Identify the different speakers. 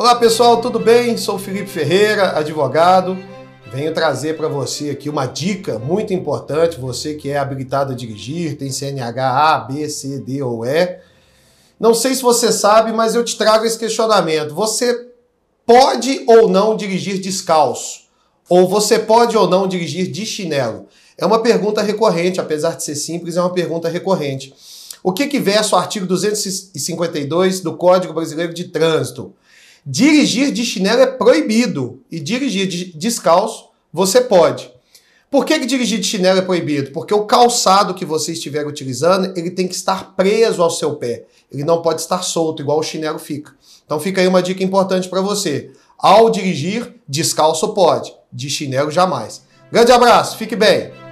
Speaker 1: Olá pessoal, tudo bem? Sou Felipe Ferreira, advogado. Venho trazer para você aqui uma dica muito importante. Você que é habilitado a dirigir, tem CNH A, B, C, D ou E. Não sei se você sabe, mas eu te trago esse questionamento. Você pode ou não dirigir descalço? Ou você pode ou não dirigir de chinelo? É uma pergunta recorrente, apesar de ser simples, é uma pergunta recorrente. O que, que versa o artigo 252 do Código Brasileiro de Trânsito? Dirigir de chinelo é proibido e dirigir de descalço você pode. Por que, que dirigir de chinelo é proibido? Porque o calçado que você estiver utilizando, ele tem que estar preso ao seu pé. Ele não pode estar solto, igual o chinelo fica. Então fica aí uma dica importante para você. Ao dirigir, descalço pode, de chinelo jamais. Grande abraço, fique bem!